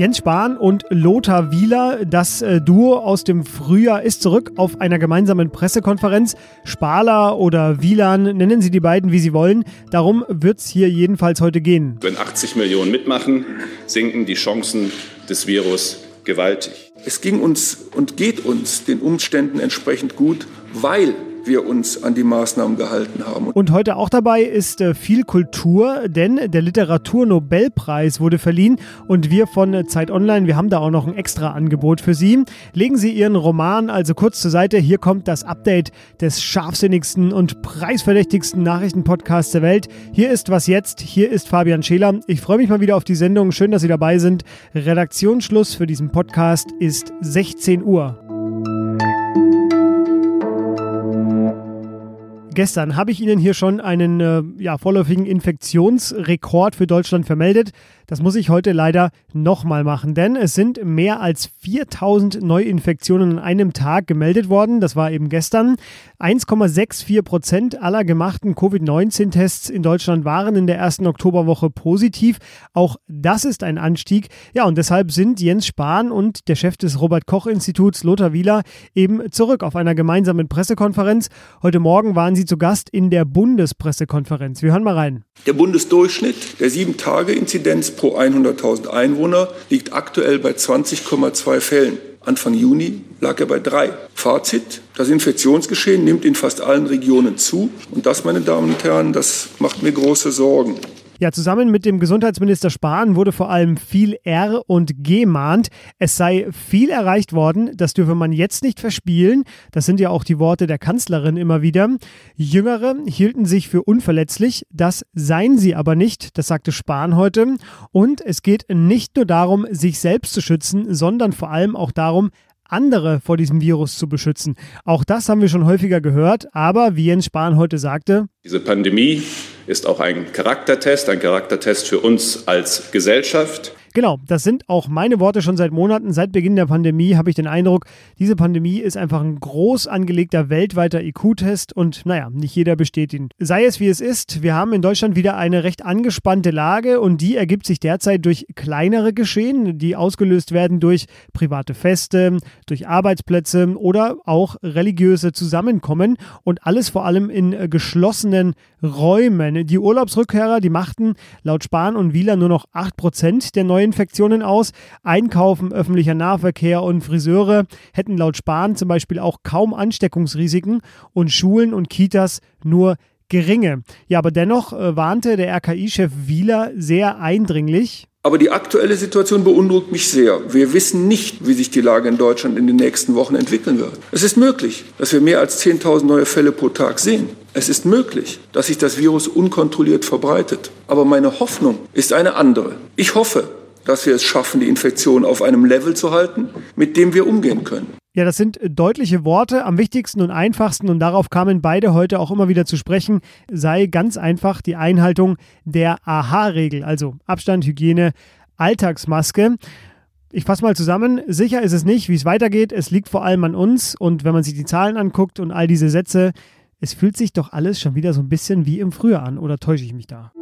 Jens Spahn und Lothar Wieler, das äh, Duo aus dem Frühjahr, ist zurück auf einer gemeinsamen Pressekonferenz. Spahler oder Wielan, nennen Sie die beiden, wie Sie wollen. Darum wird es hier jedenfalls heute gehen. Wenn 80 Millionen mitmachen, sinken die Chancen des Virus gewaltig. Es ging uns und geht uns den Umständen entsprechend gut, weil wir uns an die Maßnahmen gehalten haben. Und heute auch dabei ist äh, viel Kultur, denn der Literaturnobelpreis wurde verliehen und wir von äh, Zeit Online, wir haben da auch noch ein extra Angebot für Sie. Legen Sie Ihren Roman also kurz zur Seite. Hier kommt das Update des scharfsinnigsten und preisverdächtigsten Nachrichtenpodcasts der Welt. Hier ist was jetzt. Hier ist Fabian Scheler. Ich freue mich mal wieder auf die Sendung. Schön, dass Sie dabei sind. Redaktionsschluss für diesen Podcast ist 16 Uhr. Gestern habe ich Ihnen hier schon einen äh, ja, vorläufigen Infektionsrekord für Deutschland vermeldet. Das muss ich heute leider nochmal machen, denn es sind mehr als 4000 Neuinfektionen an einem Tag gemeldet worden. Das war eben gestern. 1,64 Prozent aller gemachten Covid-19-Tests in Deutschland waren in der ersten Oktoberwoche positiv. Auch das ist ein Anstieg. Ja, und deshalb sind Jens Spahn und der Chef des Robert-Koch-Instituts, Lothar Wieler, eben zurück auf einer gemeinsamen Pressekonferenz. Heute Morgen waren sie zu Gast in der Bundespressekonferenz. Wir hören mal rein. Der Bundesdurchschnitt der 7-Tage-Inzidenz pro 100.000 Einwohner liegt aktuell bei 20,2 Fällen. Anfang Juni lag er bei drei. Fazit, das Infektionsgeschehen nimmt in fast allen Regionen zu. Und das, meine Damen und Herren, das macht mir große Sorgen. Ja, zusammen mit dem Gesundheitsminister Spahn wurde vor allem viel R und G mahnt. Es sei viel erreicht worden, das dürfe man jetzt nicht verspielen. Das sind ja auch die Worte der Kanzlerin immer wieder. Jüngere hielten sich für unverletzlich, das seien sie aber nicht, das sagte Spahn heute. Und es geht nicht nur darum, sich selbst zu schützen, sondern vor allem auch darum, andere vor diesem Virus zu beschützen. Auch das haben wir schon häufiger gehört, aber wie Jens Spahn heute sagte, diese Pandemie ist auch ein Charaktertest, ein Charaktertest für uns als Gesellschaft. Genau, das sind auch meine Worte schon seit Monaten. Seit Beginn der Pandemie habe ich den Eindruck, diese Pandemie ist einfach ein groß angelegter weltweiter IQ-Test und naja, nicht jeder besteht ihn. Sei es wie es ist, wir haben in Deutschland wieder eine recht angespannte Lage und die ergibt sich derzeit durch kleinere Geschehen, die ausgelöst werden durch private Feste, durch Arbeitsplätze oder auch religiöse Zusammenkommen und alles vor allem in geschlossenen Räumen. Die Urlaubsrückkehrer, die machten laut Spahn und Wieler nur noch 8% der neuen Neuinfektionen aus. Einkaufen, öffentlicher Nahverkehr und Friseure hätten laut Spahn zum Beispiel auch kaum Ansteckungsrisiken und Schulen und Kitas nur geringe. Ja, aber dennoch äh, warnte der RKI-Chef Wieler sehr eindringlich. Aber die aktuelle Situation beunruhigt mich sehr. Wir wissen nicht, wie sich die Lage in Deutschland in den nächsten Wochen entwickeln wird. Es ist möglich, dass wir mehr als 10.000 neue Fälle pro Tag sehen. Es ist möglich, dass sich das Virus unkontrolliert verbreitet. Aber meine Hoffnung ist eine andere. Ich hoffe, dass wir es schaffen, die Infektion auf einem Level zu halten, mit dem wir umgehen können. Ja, das sind deutliche Worte. Am wichtigsten und einfachsten, und darauf kamen beide heute auch immer wieder zu sprechen, sei ganz einfach die Einhaltung der AHA-Regel, also Abstand, Hygiene, Alltagsmaske. Ich fasse mal zusammen. Sicher ist es nicht, wie es weitergeht. Es liegt vor allem an uns. Und wenn man sich die Zahlen anguckt und all diese Sätze, es fühlt sich doch alles schon wieder so ein bisschen wie im Frühjahr an. Oder täusche ich mich da?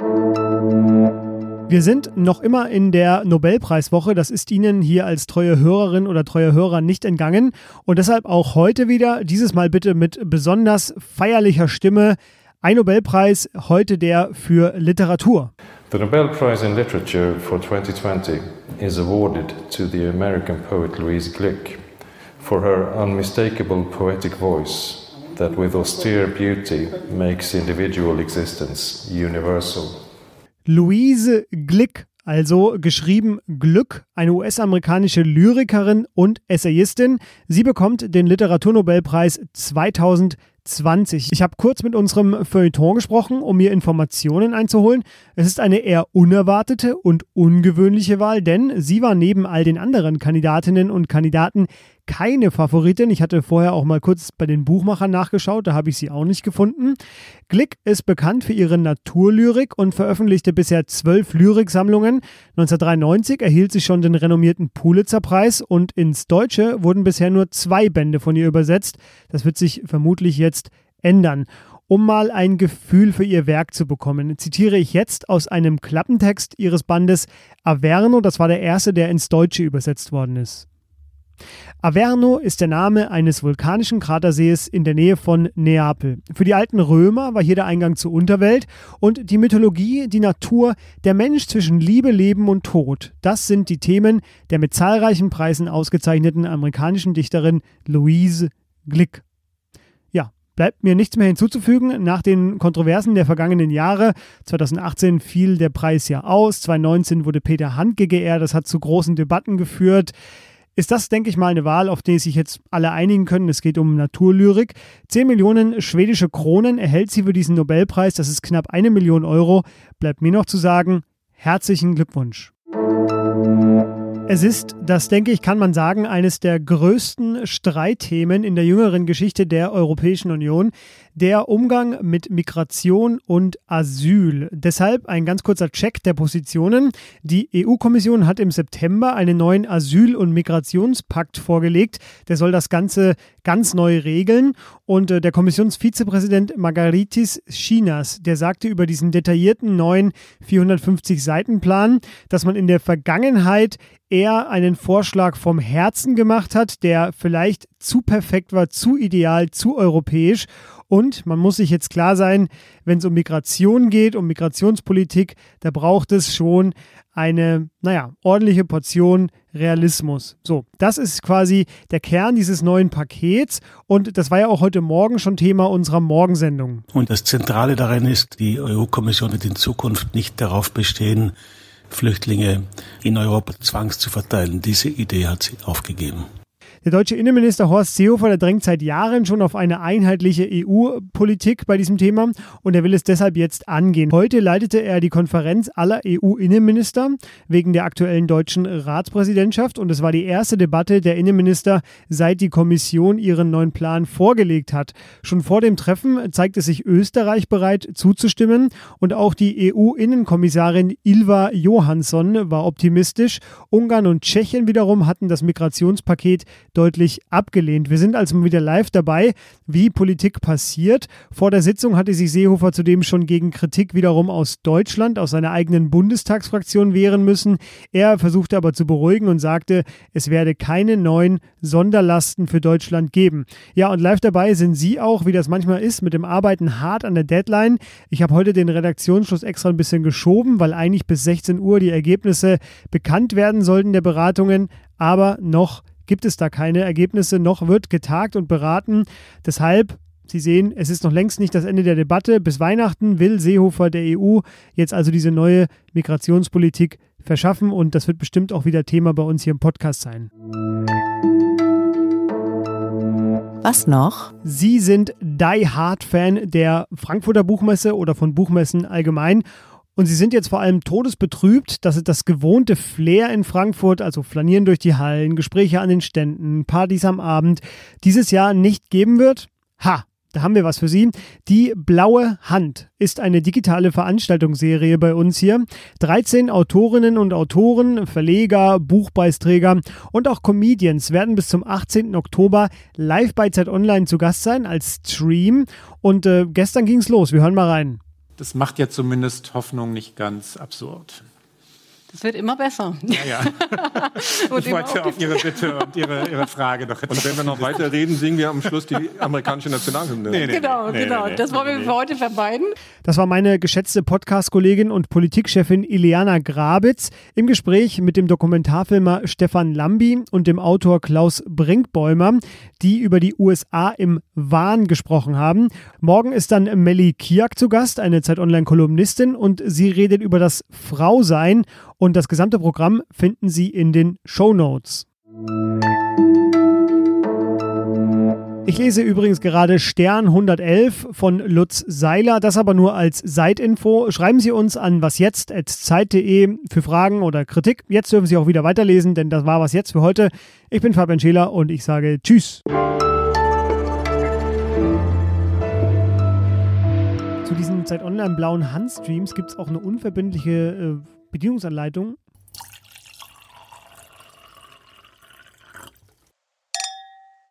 Wir sind noch immer in der Nobelpreiswoche. Das ist Ihnen hier als treue Hörerin oder treuer Hörer nicht entgangen. Und deshalb auch heute wieder, dieses Mal bitte mit besonders feierlicher Stimme, ein Nobelpreis, heute der für Literatur. The Nobel Prize in Literature for 2020 is awarded to the American poet Louise Glick for her unmistakable poetic voice that with austere beauty makes individual existence universal. Louise Glick, also geschrieben Glück, eine US-amerikanische Lyrikerin und Essayistin. Sie bekommt den Literaturnobelpreis 2020. Ich habe kurz mit unserem Feuilleton gesprochen, um mir Informationen einzuholen. Es ist eine eher unerwartete und ungewöhnliche Wahl, denn sie war neben all den anderen Kandidatinnen und Kandidaten keine Favoritin. Ich hatte vorher auch mal kurz bei den Buchmachern nachgeschaut, da habe ich sie auch nicht gefunden. Glick ist bekannt für ihre Naturlyrik und veröffentlichte bisher zwölf Lyriksammlungen. 1993 erhielt sie schon den renommierten Pulitzer-Preis und ins Deutsche wurden bisher nur zwei Bände von ihr übersetzt. Das wird sich vermutlich jetzt ändern. um mal ein Gefühl für ihr Werk zu bekommen. Zitiere ich jetzt aus einem Klappentext ihres Bandes Averno, das war der erste, der ins Deutsche übersetzt worden ist. Averno ist der Name eines vulkanischen Kratersees in der Nähe von Neapel. Für die alten Römer war hier der Eingang zur Unterwelt und die Mythologie, die Natur, der Mensch zwischen Liebe, Leben und Tod. Das sind die Themen der mit zahlreichen Preisen ausgezeichneten amerikanischen Dichterin Louise Glick. Ja, bleibt mir nichts mehr hinzuzufügen. Nach den Kontroversen der vergangenen Jahre, 2018 fiel der Preis ja aus, 2019 wurde Peter Handke geehrt, das hat zu großen Debatten geführt ist das, denke ich mal, eine Wahl, auf die sich jetzt alle einigen können. Es geht um Naturlyrik. 10 Millionen schwedische Kronen erhält sie für diesen Nobelpreis. Das ist knapp eine Million Euro. Bleibt mir noch zu sagen, herzlichen Glückwunsch. Es ist, das denke ich, kann man sagen, eines der größten Streitthemen in der jüngeren Geschichte der Europäischen Union, der Umgang mit Migration und Asyl. Deshalb ein ganz kurzer Check der Positionen. Die EU-Kommission hat im September einen neuen Asyl- und Migrationspakt vorgelegt. Der soll das Ganze ganz neu regeln. Und äh, der Kommissionsvizepräsident Margaritis Chinas, der sagte über diesen detaillierten neuen 450 Seiten Plan, dass man in der Vergangenheit eher einen Vorschlag vom Herzen gemacht hat, der vielleicht zu perfekt war, zu ideal, zu europäisch. Und man muss sich jetzt klar sein, wenn es um Migration geht, um Migrationspolitik, da braucht es schon eine, naja, ordentliche Portion Realismus. So, das ist quasi der Kern dieses neuen Pakets und das war ja auch heute Morgen schon Thema unserer Morgensendung. Und das Zentrale darin ist, die EU-Kommission wird in Zukunft nicht darauf bestehen, Flüchtlinge in Europa zwangs zu verteilen. Diese Idee hat sie aufgegeben. Der deutsche Innenminister Horst Seehofer, der drängt seit Jahren schon auf eine einheitliche EU-Politik bei diesem Thema und er will es deshalb jetzt angehen. Heute leitete er die Konferenz aller EU-Innenminister wegen der aktuellen deutschen Ratspräsidentschaft und es war die erste Debatte der Innenminister, seit die Kommission ihren neuen Plan vorgelegt hat. Schon vor dem Treffen zeigte sich Österreich bereit zuzustimmen und auch die EU-Innenkommissarin Ilva Johansson war optimistisch. Ungarn und Tschechien wiederum hatten das Migrationspaket deutlich abgelehnt. Wir sind also wieder live dabei, wie Politik passiert. Vor der Sitzung hatte sich Seehofer zudem schon gegen Kritik wiederum aus Deutschland, aus seiner eigenen Bundestagsfraktion wehren müssen. Er versuchte aber zu beruhigen und sagte, es werde keine neuen Sonderlasten für Deutschland geben. Ja, und live dabei sind Sie auch, wie das manchmal ist, mit dem Arbeiten hart an der Deadline. Ich habe heute den Redaktionsschluss extra ein bisschen geschoben, weil eigentlich bis 16 Uhr die Ergebnisse bekannt werden sollten der Beratungen, aber noch gibt es da keine Ergebnisse, noch wird getagt und beraten. Deshalb Sie sehen, es ist noch längst nicht das Ende der Debatte. Bis Weihnachten will Seehofer der EU jetzt also diese neue Migrationspolitik verschaffen und das wird bestimmt auch wieder Thema bei uns hier im Podcast sein. Was noch? Sie sind Die Hard Fan der Frankfurter Buchmesse oder von Buchmessen allgemein und sie sind jetzt vor allem todesbetrübt, dass es das gewohnte Flair in Frankfurt, also Flanieren durch die Hallen, Gespräche an den Ständen, Partys am Abend, dieses Jahr nicht geben wird. Ha, da haben wir was für Sie. Die Blaue Hand ist eine digitale Veranstaltungsserie bei uns hier. 13 Autorinnen und Autoren, Verleger, Buchpreisträger und auch Comedians werden bis zum 18. Oktober live bei Zeit Online zu Gast sein als Stream. Und äh, gestern ging es los. Wir hören mal rein das macht ja zumindest Hoffnung nicht ganz absurd. Das wird immer besser. Ja, ja. ich wollte auf Ihre Bitte und Ihre, Ihre Frage doch Und wenn wir noch weiter reden, singen wir am Schluss die amerikanische Nationalhymne. Nee, nee, genau, nee, genau. Nee, das wollen wir für heute vermeiden. Das war meine geschätzte Podcast-Kollegin und Politikchefin Ileana Grabitz im Gespräch mit dem Dokumentarfilmer Stefan Lambi und dem Autor Klaus Brinkbäumer, die über die USA im Wahn gesprochen haben. Morgen ist dann Melly Kiak zu Gast, eine Zeit-Online-Kolumnistin, und sie redet über das Frausein und das gesamte Programm finden Sie in den Show Notes. Ich lese übrigens gerade Stern 111 von Lutz Seiler, das aber nur als Seitinfo. Schreiben Sie uns an wasjetzt.zeit.de für Fragen oder Kritik. Jetzt dürfen Sie auch wieder weiterlesen, denn das war was jetzt für heute. Ich bin Fabian Scheler und ich sage Tschüss. Zu diesen Zeit Online blauen Handstreams gibt es auch eine unverbindliche äh, Bedienungsanleitung